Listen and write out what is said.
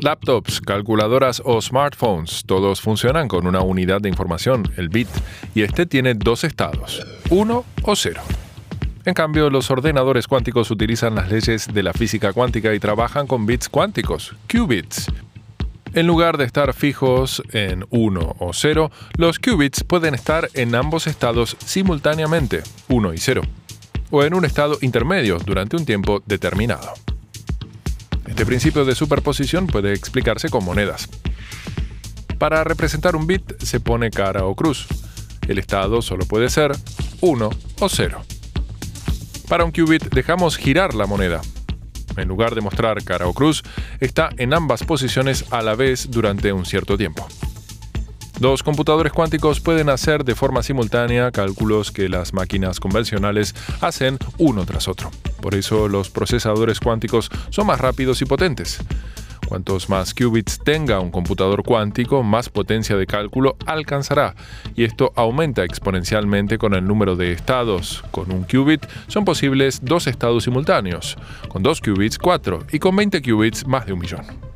Laptops, calculadoras o smartphones, todos funcionan con una unidad de información, el bit, y este tiene dos estados, 1 o 0. En cambio, los ordenadores cuánticos utilizan las leyes de la física cuántica y trabajan con bits cuánticos, qubits. En lugar de estar fijos en 1 o 0, los qubits pueden estar en ambos estados simultáneamente, 1 y 0, o en un estado intermedio durante un tiempo determinado. Este principio de superposición puede explicarse con monedas. Para representar un bit se pone cara o cruz. El estado solo puede ser 1 o 0. Para un qubit dejamos girar la moneda. En lugar de mostrar cara o cruz, está en ambas posiciones a la vez durante un cierto tiempo. Los computadores cuánticos pueden hacer de forma simultánea cálculos que las máquinas convencionales hacen uno tras otro. Por eso los procesadores cuánticos son más rápidos y potentes. Cuantos más qubits tenga un computador cuántico, más potencia de cálculo alcanzará, y esto aumenta exponencialmente con el número de estados. Con un qubit son posibles dos estados simultáneos, con dos qubits cuatro, y con 20 qubits más de un millón.